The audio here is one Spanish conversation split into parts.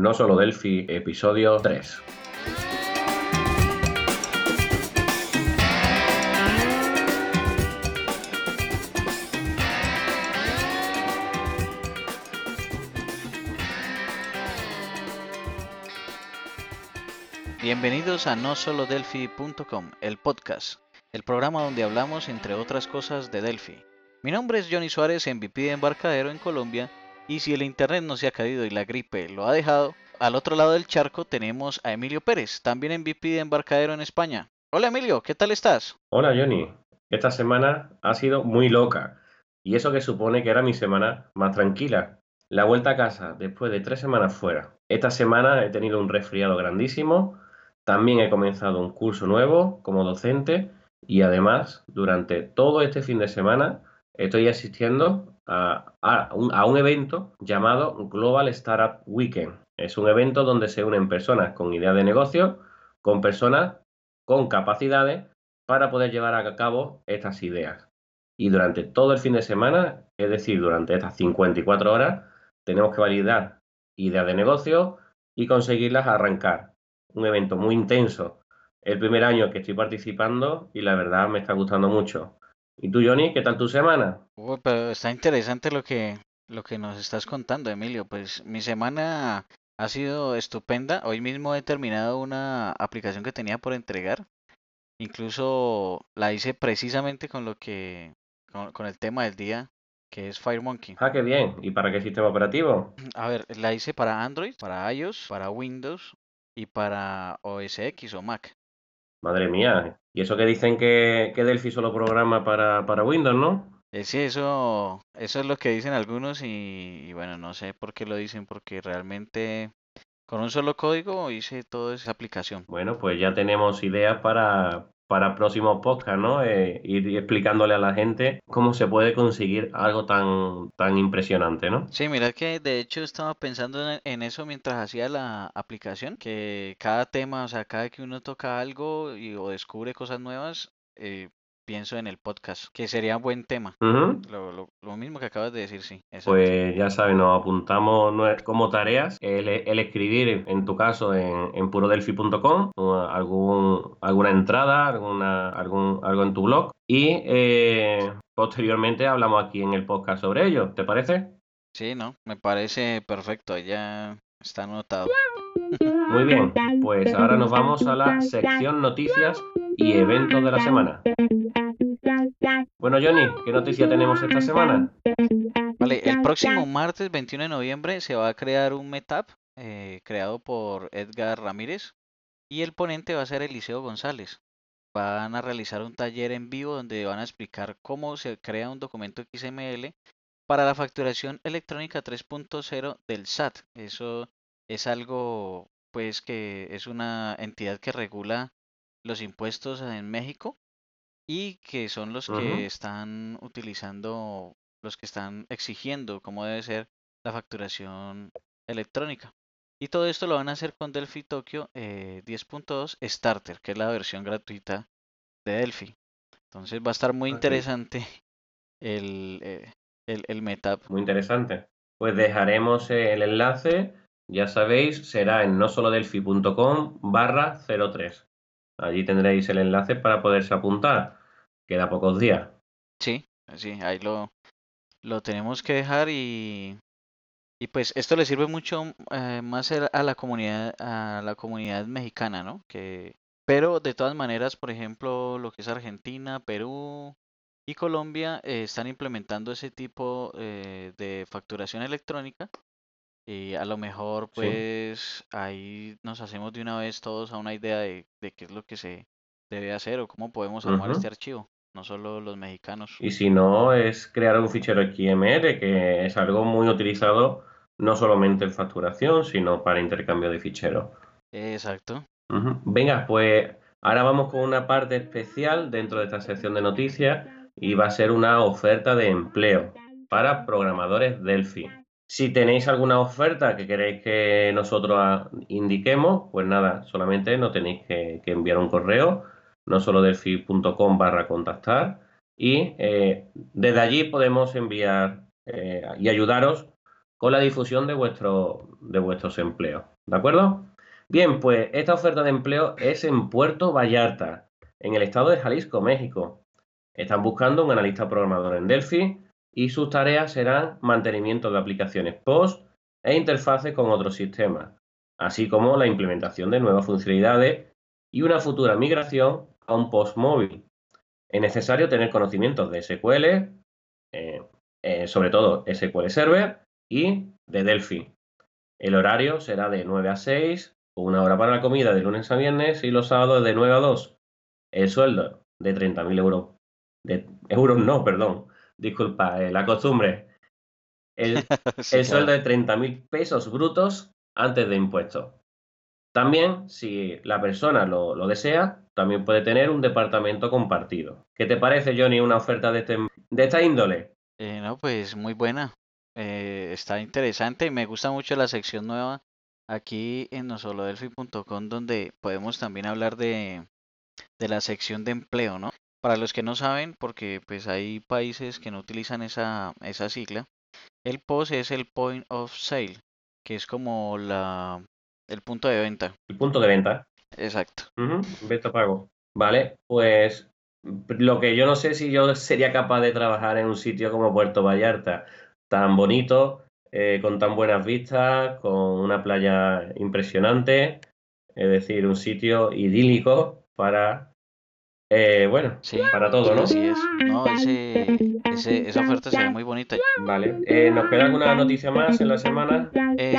No Solo Delphi, episodio 3. Bienvenidos a nosolodelphi.com, el podcast, el programa donde hablamos entre otras cosas de Delphi. Mi nombre es Johnny Suárez, MVP de embarcadero en Colombia, y si el internet no se ha caído y la gripe lo ha dejado, al otro lado del charco tenemos a Emilio Pérez, también MVP de embarcadero en España. Hola Emilio, ¿qué tal estás? Hola Johnny, esta semana ha sido muy loca, y eso que supone que era mi semana más tranquila. La vuelta a casa después de tres semanas fuera. Esta semana he tenido un resfriado grandísimo, también he comenzado un curso nuevo como docente y además durante todo este fin de semana estoy asistiendo a, un, evento llamado Global Startup Weekend. Es un evento donde se unen personas con ideas de negocio con personas con capacidades para poder llevar a cabo estas ideas. Y durante todo el fin de semana, es decir, durante estas 54 horas, tenemos que validar ideas de negocio y conseguirlas arrancar un evento muy intenso. El primer año que estoy participando y la verdad me está gustando mucho. ¿Y tú, Johnny, qué tal tu semana? pero está interesante lo que, lo que nos estás contando, Emilio. Pues mi semana ha sido estupenda. Hoy mismo he terminado una aplicación que tenía por entregar. Incluso la hice precisamente con lo que, con, con el tema del día, que es FireMonkey. Ah, qué bien. ¿Y para qué sistema operativo? A ver, la hice para Android, para iOS, para Windows y para OS X o Mac. Madre mía, y eso que dicen que, que Delphi solo programa para, para Windows, ¿no? Eh, sí, eso, eso es lo que dicen algunos y, bueno, no sé por qué lo dicen, porque realmente con un solo código hice toda esa aplicación. Bueno, pues ya tenemos ideas para, para próximos podcasts, ¿no? Eh, ir explicándole a la gente cómo se puede conseguir algo tan, tan impresionante, ¿no? Sí, mira que de hecho estaba pensando en, eso mientras hacía la aplicación, que cada tema, o sea, cada que uno toca algo y, o descubre cosas nuevas, eh, pienso en el podcast, que sería un buen tema. lo, mismo que acabas de decir, sí. Pues ya sabes, nos apuntamos como tareas el, escribir, en tu caso, en, en purodelphi.com, algún, alguna entrada, alguna, algún, algo en tu blog y eh, posteriormente hablamos aquí en el podcast sobre ello. ¿Te parece? Sí, no, me parece perfecto, ya está anotado. Muy bien, pues ahora nos vamos a la sección noticias y eventos de la semana. Bueno, Johnny, ¿qué noticia tenemos esta semana? Vale, el próximo martes 21 de noviembre se va a crear un meetup eh, creado por Edgar Ramírez y el ponente va a ser Eliseo González. Van a realizar un taller en vivo donde van a explicar cómo se crea un documento XML para la facturación electrónica 3.0 del SAT. Eso es algo, pues, que es una entidad que regula los impuestos en México y que son los que están utilizando, los que están exigiendo cómo debe ser la facturación electrónica. Y todo esto lo van a hacer con Delphi Tokyo 10.2 eh, Starter, que es la versión gratuita de Delphi. Entonces va a estar muy interesante el, eh, el, el meetup. Muy interesante. Pues dejaremos el enlace, ya sabéis, será en nosolodelphi.com barra 03. Allí tendréis el enlace para poderse apuntar. Queda pocos días. Sí, sí, ahí lo, lo tenemos que dejar y, y pues esto le sirve mucho eh, más a la comunidad a la comunidad mexicana, ¿no? Que pero de todas maneras, por ejemplo, lo que es Argentina, Perú y Colombia eh, están implementando ese tipo eh, de facturación electrónica y a lo mejor pues ahí nos hacemos de una vez todos a una idea de, qué es lo que se debe hacer o cómo podemos armar este archivo, no solo los mexicanos. Y si no, es crear un fichero XML, que es algo muy utilizado no solamente en facturación, sino para intercambio de ficheros. Exacto. Venga, pues ahora vamos con una parte especial dentro de esta sección de noticias y va a ser una oferta de empleo para programadores Delphi. Si tenéis alguna oferta que queréis que nosotros indiquemos, pues nada, solamente no tenéis que, enviar un correo, no solo delphi.com barra contactar, y eh, desde allí podemos enviar eh, y ayudaros con la difusión de, vuestro, de vuestros empleos. ¿De acuerdo? Bien, pues esta oferta de empleo es en Puerto Vallarta, en el estado de Jalisco, México. Están buscando un analista programador en Delphi y sus tareas serán mantenimiento de aplicaciones POST e interfaces con otros sistemas, así como la implementación de nuevas funcionalidades y una futura migración a un POST móvil. Es necesario tener conocimientos de SQL, eh, eh, sobre todo SQL Server y de Delphi. El horario será de 9 a 6, una hora para la comida de lunes a viernes y los sábados de 9 a 2. El sueldo de 30.000 euros. De, euros no, perdón. Disculpa, eh, la costumbre. El, sueldo de 30.000 pesos brutos antes de impuestos. También, si la persona lo, desea, también puede tener un departamento compartido. ¿Qué te parece, Johnny, una oferta de, este, de esta índole? Eh, no, pues muy buena. Eh, está interesante y me gusta mucho la sección nueva aquí en nosolodelfi.com donde podemos también hablar de, de la sección de empleo, ¿no? Para los que no saben, porque pues hay países que no utilizan esa, esa sigla, el POS es el Point of Sale, que es como la el punto de venta. El punto de venta. Exacto. Venta pago. Vale, pues lo que yo no sé si yo sería capaz de trabajar en un sitio como Puerto Vallarta, tan bonito, eh, con tan buenas vistas, con una playa impresionante, es decir, un sitio idílico para, eh, bueno, para todo, ¿no? Así es. No, ese, esa oferta se ve muy bonita. Vale. Eh, ¿Nos queda alguna noticia más en la semana?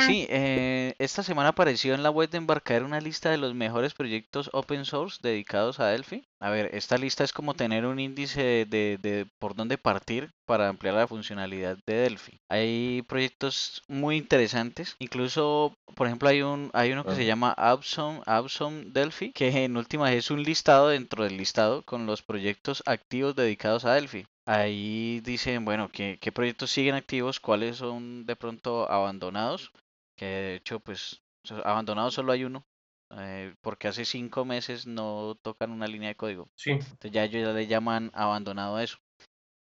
sí, esta semana apareció en la web de Embarcar una lista de los mejores proyectos open source dedicados a Delphi. A ver, esta lista es como tener un índice de, de por dónde partir para ampliar la funcionalidad de Delphi. Hay proyectos muy interesantes, incluso, por ejemplo, hay un hay uno que se llama Awesome Delphi, que en última es un listado dentro del listado con los proyectos activos dedicados a Delphi. Ahí dicen, bueno, qué, qué proyectos siguen activos, cuáles son de pronto abandonados, que de hecho, pues, abandonados solo hay uno, eh, porque hace cinco meses no tocan una línea de código. Sí. Entonces ya ellos ya le llaman abandonado a eso.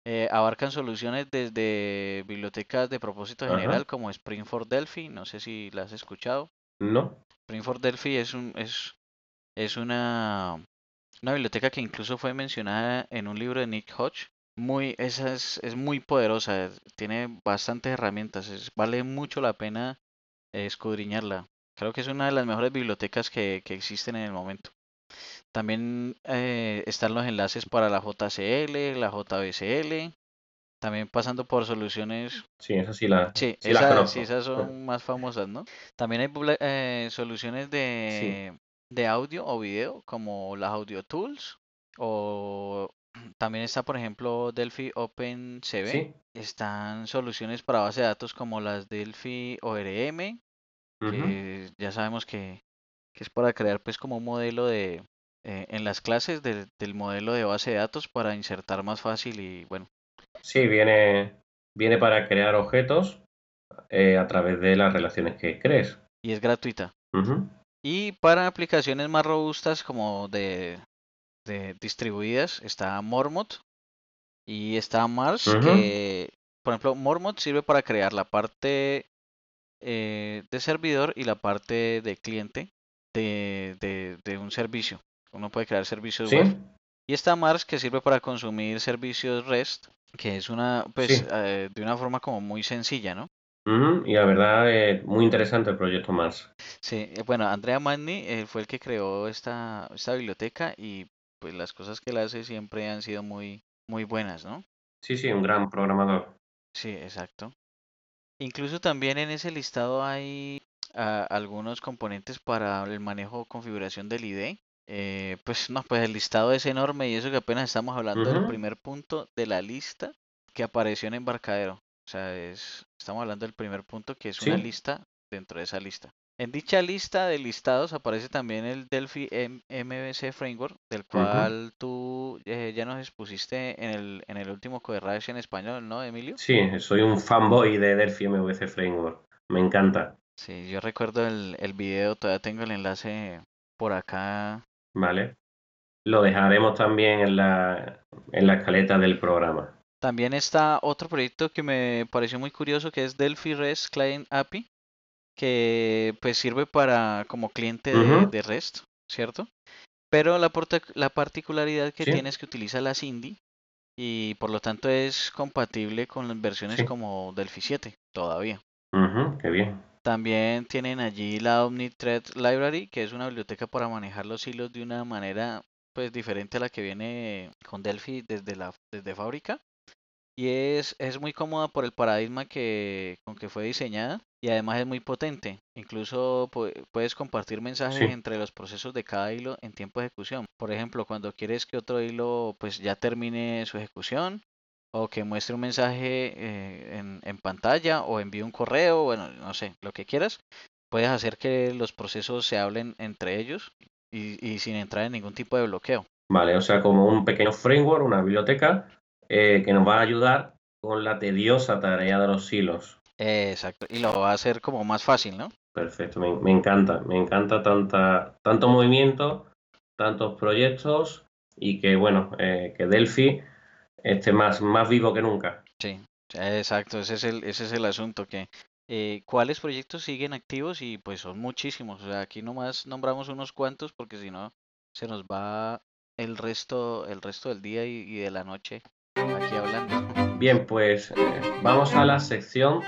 Eh, abarcan soluciones desde bibliotecas de propósito general como Spring for Delphi, no sé si la has escuchado. No. Spring for Delphi es un es, es una, una biblioteca que incluso fue mencionada en un libro de Nick Hodge. Muy, esa es, es muy poderosa, tiene bastantes herramientas, vale mucho la pena escudriñarla. Creo que es una de las mejores bibliotecas que, existen en el momento. También eh, están los enlaces para la JCL, la JBCL, también pasando por soluciones. Sí, esas sí, la, sí, esas son más famosas, ¿no? También hay eh, soluciones de, de audio o video, como las Audio Tools, o también está, por ejemplo, Delphi OpenCV. Están soluciones para base de datos como las Delphi ORM, que ya sabemos que, es para crear pues como un modelo de eh, en las clases del modelo de base de datos para insertar más fácil y bueno. Sí, viene, viene para crear objetos eh, a través de las relaciones que crees. Y es gratuita. Y para aplicaciones más robustas como de, de distribuidas está Mormot y está Mars que por ejemplo Mormot sirve para crear la parte eh, de servidor y la parte de cliente de, de, un servicio. Uno puede crear servicios web. Y está Mars que sirve para consumir servicios REST, que es una, pues, eh, de una forma como muy sencilla, ¿no? y la verdad es muy interesante el proyecto Mars. Sí, eh, bueno, Andrea Magni fue el que creó esta, esta biblioteca y pues las cosas que él hace siempre han sido muy, muy buenas, ¿no? Sí, sí, un gran programador. Sí, exacto. Incluso también en ese listado hay ah, algunos componentes para el manejo configuración del ID. Eh, pues no, pues el listado es enorme y eso que apenas estamos hablando del primer punto de la lista que apareció en embarcadero. O sea, es, estamos hablando del primer punto que es una lista dentro de esa lista. En dicha lista de listados aparece también el Delphi MVC Framework, del cual tú eh, ya nos expusiste en el, en el último Coderrash en español, ¿no, Emilio? Sí, soy un fanboy de Delphi MVC Framework. Me encanta. Sí, yo recuerdo el, el video, todavía tengo el enlace por acá. Vale. Lo dejaremos también en la, en la escaleta del programa. También está otro proyecto que me pareció muy curioso que es Delphi REST Client API, que pues sirve para como cliente de, REST, ¿cierto? Pero la, la particularidad que tiene es que utiliza la Cindy y por lo tanto es compatible con versiones como Delphi 7 todavía. qué bien. También tienen allí la OmniThread Library, que es una biblioteca para manejar los hilos de una manera pues diferente a la que viene con Delphi desde la desde fábrica y es, es muy cómoda por el paradigma que, con que fue diseñada y además es muy potente. Incluso puedes compartir mensajes entre los procesos de cada hilo en tiempo de ejecución. Por ejemplo, cuando quieres que otro hilo pues ya termine su ejecución o que muestre un mensaje eh, en, en, pantalla o envíe un correo, bueno, no sé, lo que quieras, puedes hacer que los procesos se hablen entre ellos y, y sin entrar en ningún tipo de bloqueo. Vale, o sea, como un pequeño framework, una biblioteca eh, que nos va a ayudar con la tediosa tarea de los hilos. exacto, y lo va a hacer como más fácil, ¿no? Perfecto, me, encanta, me encanta tanta, tanto movimiento, tantos proyectos y que, bueno, eh, que Delphi esté más, más vivo que nunca. Sí, exacto, ese es el, ese es el asunto, que eh, cuáles proyectos siguen activos y pues son muchísimos, o sea, aquí nomás nombramos unos cuantos porque si no se nos va el resto, el resto del día y de la noche aquí hablando. Bien, pues eh, vamos a la sección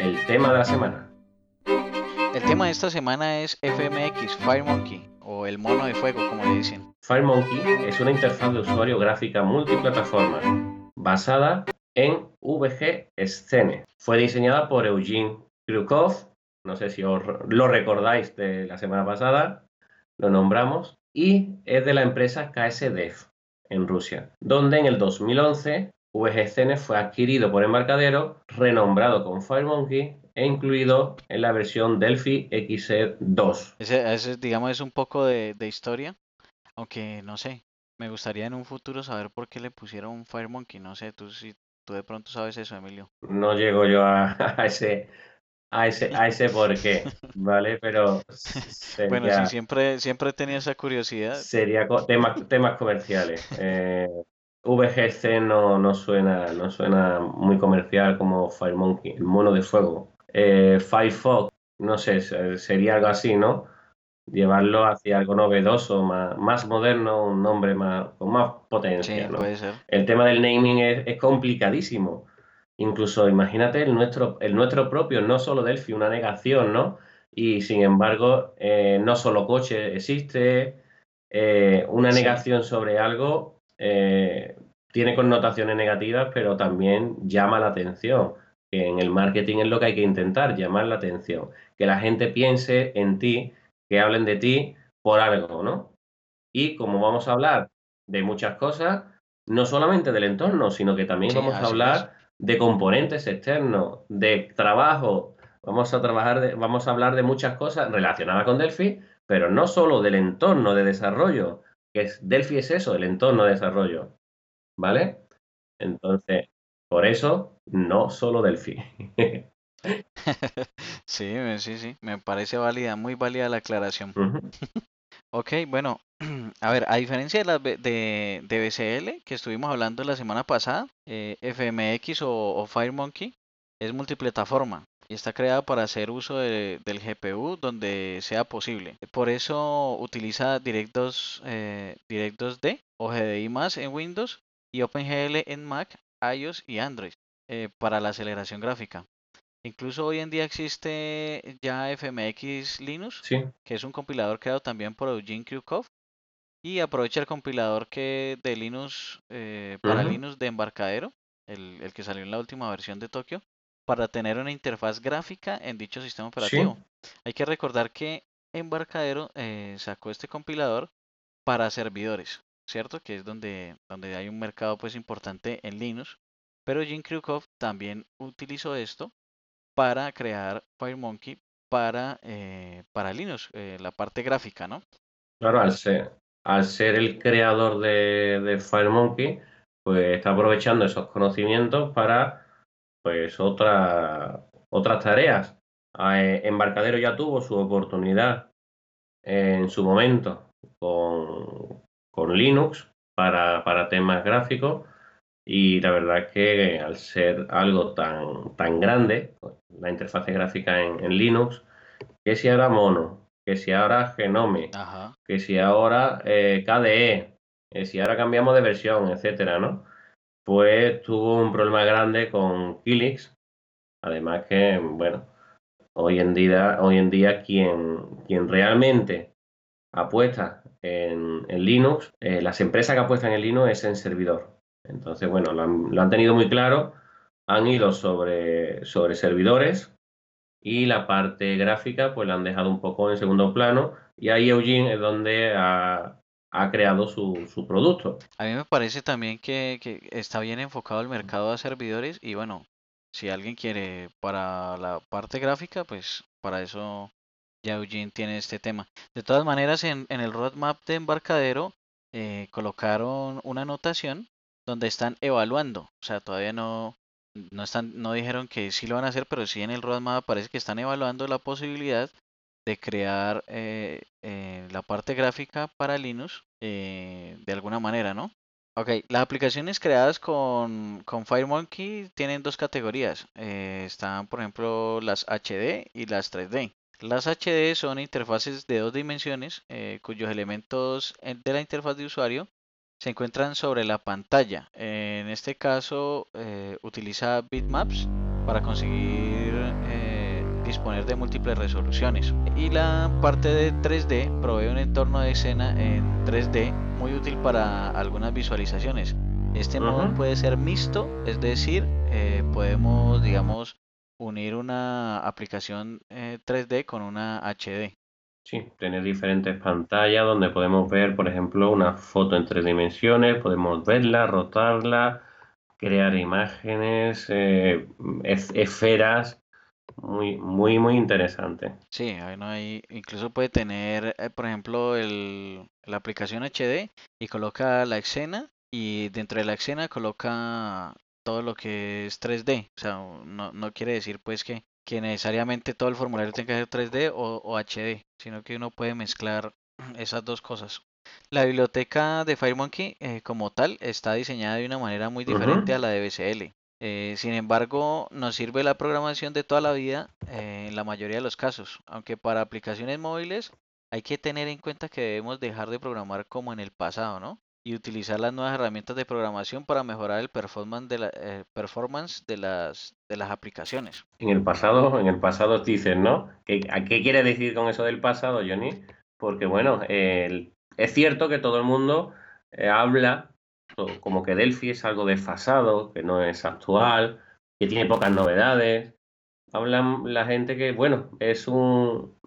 El tema de la semana. El tema de esta semana es FMX, FireMonkey, o el mono de fuego, como le dicen. FireMonkey es una interfaz de usuario gráfica multiplataforma basada en VG Scene. Fue diseñada por Eugene Krukov, no sé si os lo recordáis de la semana pasada, lo nombramos, y es de la empresa KSDEF en Rusia, donde en el 2011 VGCN fue adquirido por Embarcadero, renombrado con FireMonkey e incluido en la versión Delphi XE2. Ese, digamos, es un poco de, historia, aunque no sé, me gustaría en un futuro saber por qué le pusieron FireMonkey, no sé, tú si tú de pronto sabes eso, Emilio. No llego yo a, ese a ese, a ese por qué, ¿vale? Pero bueno, sí, siempre, siempre tenía esa curiosidad. Sería temas, temas comerciales. Eh, VGC no, no, suena, no suena muy comercial como FireMonkey, el mono de fuego. Eh, Firefox, no sé, sería algo así, ¿no? Llevarlo hacia algo novedoso, más, más moderno, un nombre más, con más potencia. Sí, puede ser. El tema del naming es, es complicadísimo Incluso imagínate el nuestro, el nuestro propio, no solo Delphi, una negación, ¿no? Y sin embargo, eh, no solo coche existe, eh, una negación sobre algo eh, tiene connotaciones negativas, pero también llama la atención. Que en el marketing es lo que hay que intentar, llamar la atención. Que la gente piense en ti, que hablen de ti por algo, ¿no? Y como vamos a hablar de muchas cosas, no solamente del entorno, sino que también vamos a hablar de componentes externos, de trabajo. Vamos a trabajar, vamos a hablar de muchas cosas relacionadas con Delphi, pero no solo del entorno de desarrollo, que es Delphi es eso, el entorno de desarrollo. ¿Vale? Entonces, por eso, no solo Delphi. sí, sí, sí, me parece válida, muy válida la aclaración. Ok, bueno, a ver, a diferencia de, la, de, de BCL que estuvimos hablando la semana pasada, eh, FMX o, FireMonkey es multiplataforma y está creada para hacer uso del GPU donde sea posible. Por eso utiliza DirectDocs eh, D o GDI más en Windows y OpenGL en Mac, iOS y Android eh, para la aceleración gráfica. Incluso hoy en día existe ya FMX Linux, que es un compilador creado también por Eugene Krukov. Y aprovecha el compilador que de Linux eh, para Linux de embarcadero, el, que salió en la última versión de Tokio, para tener una interfaz gráfica en dicho sistema operativo. Hay que recordar que Embarcadero eh, sacó este compilador para servidores, ¿cierto? Que es donde, donde hay un mercado pues importante en Linux. Pero Eugene Krukov también utilizó esto para crear FireMonkey para, eh, para Linux, eh, la parte gráfica, ¿no? Claro, al ser, al ser el creador de, de FireMonkey, pues está aprovechando esos conocimientos para pues otra, otras tareas. Ah, eh, Embarcadero ya tuvo su oportunidad en su momento con, con Linux para, para temas gráficos Y la verdad es que al ser algo tan, tan grande, la interfaz gráfica en, Linux, que si ahora Mono, que si ahora Genome, que si ahora eh, KDE, que si ahora cambiamos de versión, etcétera, ¿no? Pues tuvo un problema grande con Kilix. Además que, bueno, hoy en día, hoy en día quien, quien realmente apuesta en, Linux, eh, las empresas que apuestan en Linux es en servidor. Entonces, bueno, lo han, tenido muy claro, han ido sobre, sobre servidores y la parte gráfica pues la han dejado un poco en segundo plano y ahí Eugene es donde ha, creado su, su, producto. A mí me parece también que, que, está bien enfocado el mercado de servidores y bueno, si alguien quiere para la parte gráfica, pues para eso ya Eugene tiene este tema. De todas maneras, en, en el roadmap de embarcadero eh, colocaron una anotación donde están evaluando. O sea, todavía no, no, están, no dijeron que sí lo van a hacer, pero sí en el roadmap parece que están evaluando la posibilidad de crear eh, eh, la parte gráfica para Linux de alguna manera, ¿no? Ok, las aplicaciones creadas con, con FireMonkey tienen dos categorías. están, por ejemplo, las HD y las 3D. Las HD son interfaces de dos dimensiones eh, cuyos elementos de la interfaz de usuario se encuentran sobre la pantalla. En este caso eh, utiliza bitmaps para conseguir eh, disponer de múltiples resoluciones. Y la parte de 3D provee un entorno de escena en 3D muy útil para algunas visualizaciones. Este modo puede ser mixto, es decir, podemos, digamos, unir una aplicación 3D eh, con una HD. Sí, tener diferentes pantallas donde podemos ver, por ejemplo, una foto en tres dimensiones, podemos verla, rotarla, crear imágenes, eh, esferas, muy, muy, muy interesante. Sí, hay, incluso puede tener, eh, por ejemplo, el, la aplicación HD y coloca la escena y dentro de la escena coloca todo lo que es 3D. O sea, no, no quiere decir pues que, que necesariamente todo el formulario tenga que ser 3D o, HD, sino que uno puede mezclar esas dos cosas. La biblioteca de FireMonkey eh, como tal está diseñada de una manera muy diferente a la de BCL. Eh, sin embargo, nos sirve la programación de toda la vida eh, en la mayoría de los casos, aunque para aplicaciones móviles hay que tener en cuenta que debemos dejar de programar como en el pasado, ¿no? Y utilizar las nuevas herramientas de programación para mejorar el performance de, la, eh, performance de, las, de las aplicaciones. En el pasado, en el pasado dicen, ¿no? ¿Qué, ¿A qué quiere decir con eso del pasado, Johnny? Porque bueno, es cierto que todo el mundo eh, habla como que Delphi es algo desfasado, que no es actual, que tiene pocas novedades. Hablan la gente que, bueno, es un,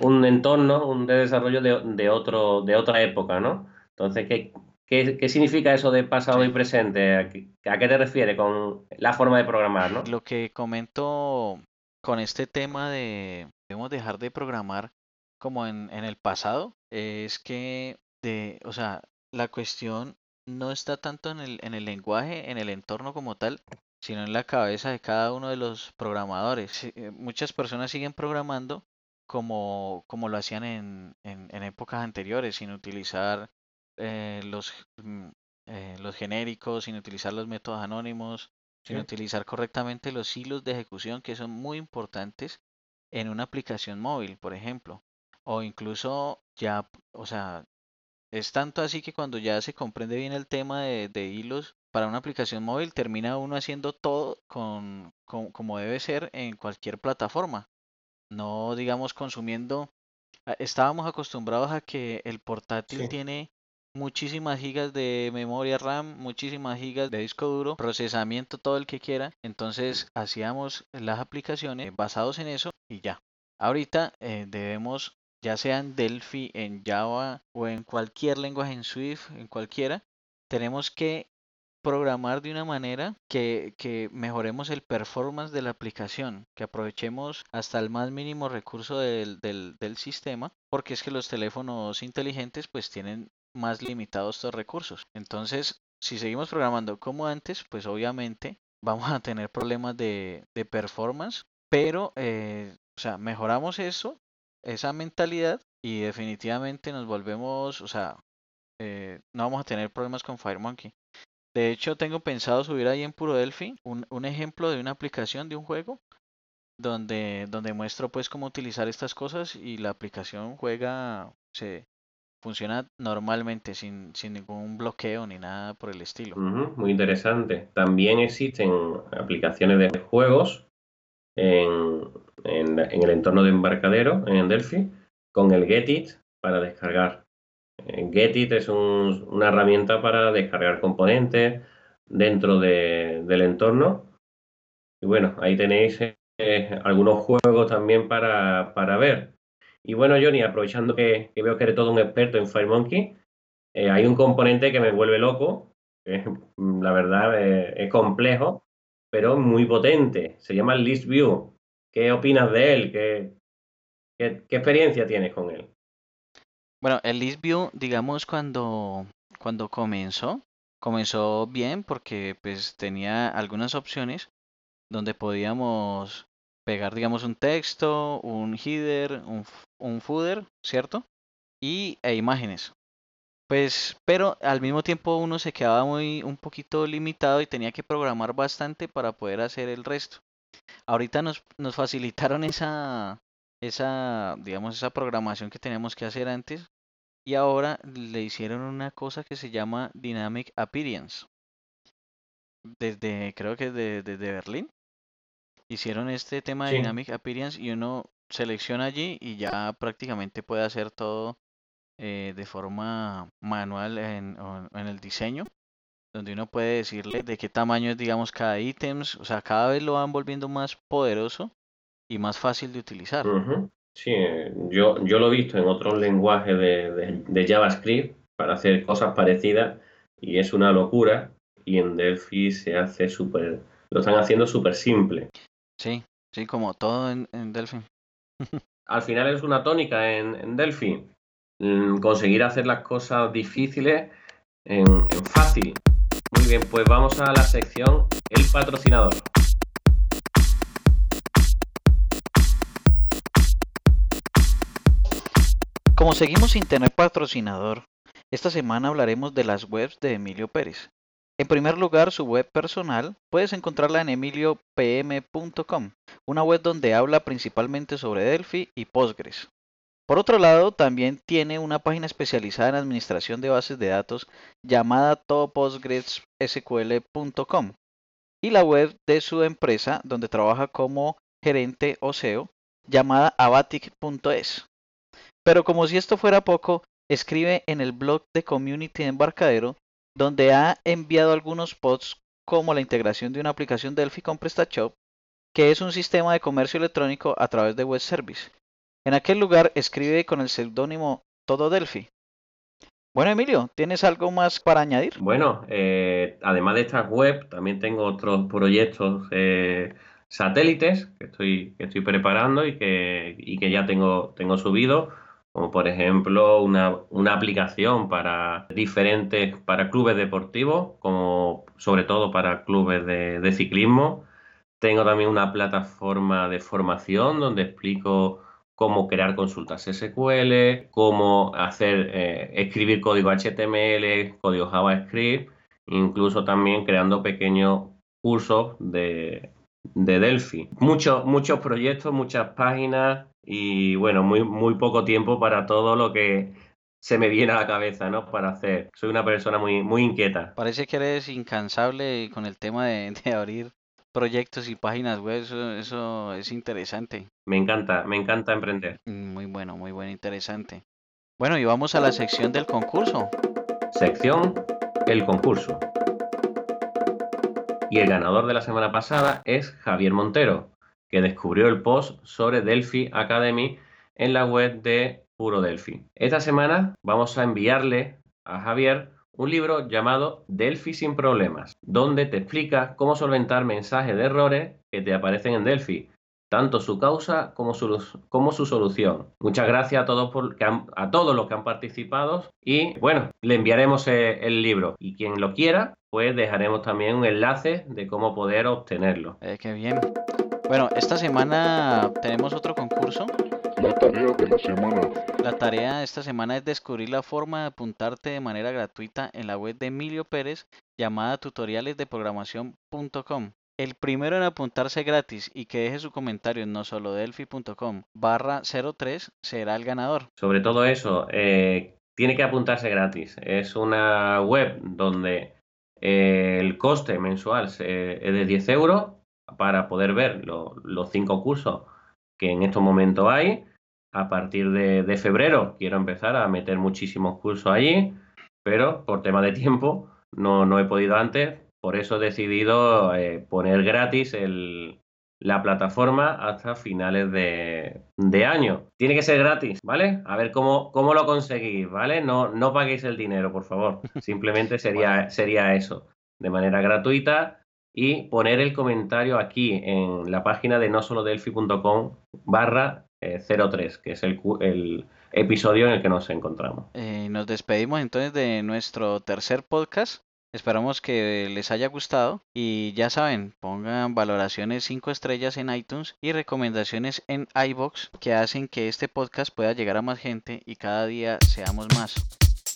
un entorno, un de desarrollo de, de, otro, de otra época, ¿no? Entonces, ¿qué, ¿Qué, significa eso de pasado y presente? ¿A qué, te refieres con la forma de programar? ¿no? Lo que comento con este tema de debemos dejar de programar como en, en el pasado es que, de, o sea, la cuestión no está tanto en el, en el lenguaje, en el entorno como tal, sino en la cabeza de cada uno de los programadores. Eh, muchas personas siguen programando como, como lo hacían en, en, en épocas anteriores, sin utilizar eh, los, mm, eh, los genéricos, sin utilizar los métodos anónimos, sin utilizar correctamente los hilos de ejecución que son muy importantes en una aplicación móvil, por ejemplo. O incluso ya, o sea, es tanto así que cuando ya se comprende bien el tema de, hilos para una aplicación móvil, termina uno haciendo todo con, como debe ser en cualquier plataforma. No, digamos, consumiendo. Estábamos acostumbrados a que el portátil tiene muchísimas gigas de memoria RAM, muchísimas gigas de disco duro, procesamiento todo el que quiera. Entonces hacíamos las aplicaciones basados en eso y ya. Ahorita eh, debemos, ya sea en Delphi, en Java o en cualquier lenguaje, en Swift, en cualquiera, tenemos que programar de una manera que, que, mejoremos el performance de la aplicación, que aprovechemos hasta el más mínimo recurso del, del, del, sistema, porque es que los teléfonos inteligentes pues tienen más limitados estos recursos. Entonces, si seguimos programando como antes, pues obviamente vamos a tener problemas de, performance, pero, eh, o sea, mejoramos eso, esa mentalidad y definitivamente nos volvemos, o sea, eh, no vamos a tener problemas con FireMonkey. De hecho, tengo pensado subir ahí en Puro Delphi un, un ejemplo de una aplicación de un juego donde, donde muestro pues cómo utilizar estas cosas y la aplicación juega, se funciona normalmente sin, sin ningún bloqueo ni nada por el estilo. muy interesante. También existen aplicaciones de juegos en, en, el entorno de embarcadero en Delphi con el Getit para descargar. Eh, Getit es una herramienta para descargar componentes dentro del entorno. Y bueno, ahí tenéis eh, algunos juegos también para, para, ver. Y bueno, Johnny, aprovechando que, veo que eres todo un experto en FireMonkey, eh, hay un componente que me vuelve loco, que la verdad es, complejo, pero muy potente. Se llama List View. ¿Qué opinas de él? ¿Qué, qué, qué experiencia tienes con él? Bueno, el List View, digamos, cuando, cuando comenzó, comenzó bien porque pues tenía algunas opciones donde podíamos pegar, digamos, un texto, un header, un, un footer, ¿cierto? Y e imágenes. Pues, pero al mismo tiempo uno se quedaba muy un poquito limitado y tenía que programar bastante para poder hacer el resto. Ahorita nos, nos facilitaron esa, esa, digamos, esa programación que teníamos que hacer antes y ahora le hicieron una cosa que se llama Dynamic Appearance. Desde, creo que desde Berlín hicieron este tema de Dynamic Appearance y uno selecciona allí y ya prácticamente puede hacer todo eh, de forma manual en, en, el diseño, donde uno puede decirle de qué tamaño es, digamos, cada ítem, o sea, cada vez lo van volviendo más poderoso y más fácil de utilizar. Sí, yo, yo lo he visto en otros lenguajes de, de JavaScript para hacer cosas parecidas y es una locura y en Delphi se hace súper, lo están haciendo súper simple. Sí, sí, como todo en, Delphi. Al final es una tónica en, Delphi. Mm, conseguir hacer las cosas difíciles en, en fácil. Muy bien, pues vamos a la sección El patrocinador. Como seguimos sin tener patrocinador, esta semana hablaremos de las webs de Emilio Pérez. En primer lugar, su web personal puedes encontrarla en emiliopm.com, una web donde habla principalmente sobre Delphi y Postgres. Por otro lado, también tiene una página especializada en administración de bases de datos llamada topostgresql.com y la web de su empresa donde trabaja como gerente o SEO llamada abatic.es. Pero como si esto fuera poco, escribe en el blog de Community de Embarcadero donde ha enviado algunos posts como la integración de una aplicación Delphi con PrestaShop, que es un sistema de comercio electrónico a través de web service. En aquel lugar escribe con el seudónimo Todo Delphi. Bueno, Emilio, ¿tienes algo más para añadir? Bueno, eh, además de estas web, también tengo otros proyectos eh, satélites que estoy, que estoy preparando y que, y que ya tengo, tengo subido como por ejemplo una, aplicación para diferentes, para clubes deportivos, como sobre todo para clubes de, ciclismo. Tengo también una plataforma de formación donde explico cómo crear consultas SQL, cómo hacer, eh, escribir código HTML, código JavaScript, incluso también creando pequeños cursos de, de Delphi. Muchos, muchos proyectos, muchas páginas, y bueno, muy, muy poco tiempo para todo lo que se me viene a la cabeza, ¿no? Para hacer. Soy una persona muy, muy inquieta. Parece que eres incansable con el tema de, abrir proyectos y páginas web, eso, es interesante. Me encanta, me encanta emprender. Mm, muy bueno, muy bueno, interesante. Bueno, y vamos a la sección del concurso. Sección El concurso. Y el ganador de la semana pasada es Javier Montero que descubrió el post sobre Delphi Academy en la web de Puro Delphi. Esta semana vamos a enviarle a Javier un libro llamado Delphi sin problemas, donde te explica cómo solventar mensajes de errores que te aparecen en Delphi, tanto su causa como su, solución. Muchas gracias a todos, por, a todos los que han participado y bueno, le enviaremos eh, el, libro y quien lo quiera, pues dejaremos también un enlace de cómo poder obtenerlo. Eh, qué bien. Bueno, esta semana tenemos otro concurso La tarea de la semana. La tarea de esta semana es descubrir la forma de apuntarte de manera gratuita en la web de Emilio Pérez llamada tutorialesdeprogramación.com. El primero en apuntarse gratis y que deje su comentario en nosolodelphi.com barra 03 será el ganador. Sobre todo eso, eh, tiene que apuntarse gratis. Es una web donde eh, el coste mensual es de 10 euros para poder ver los cinco cursos que en estos momentos hay. A partir de, febrero quiero empezar a meter muchísimos cursos allí, pero por tema de tiempo no, no he podido antes. Por eso he decidido eh, poner gratis el, la plataforma hasta finales de, año. Tiene que ser gratis, ¿vale? A ver cómo, cómo lo conseguís, ¿vale? No, no paguéis el dinero, por favor. Simplemente sería, sería eso, de manera gratuita. Y poner el comentario aquí en la página de nosolodelphi.com barra 03, eh, que es el, el, episodio en el que nos encontramos. Eh, nos despedimos entonces de nuestro tercer podcast. Esperamos que les haya gustado y ya saben, pongan valoraciones 5 estrellas en iTunes y recomendaciones en iBox que hacen que este podcast pueda llegar a más gente y cada día seamos más.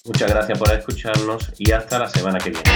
Muchas gracias por escucharnos y hasta la semana que viene.